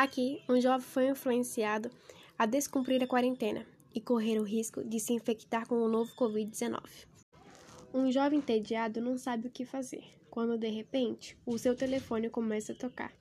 Aqui, um jovem foi influenciado a descumprir a quarentena e correr o risco de se infectar com o novo Covid-19. Um jovem entediado não sabe o que fazer, quando de repente o seu telefone começa a tocar.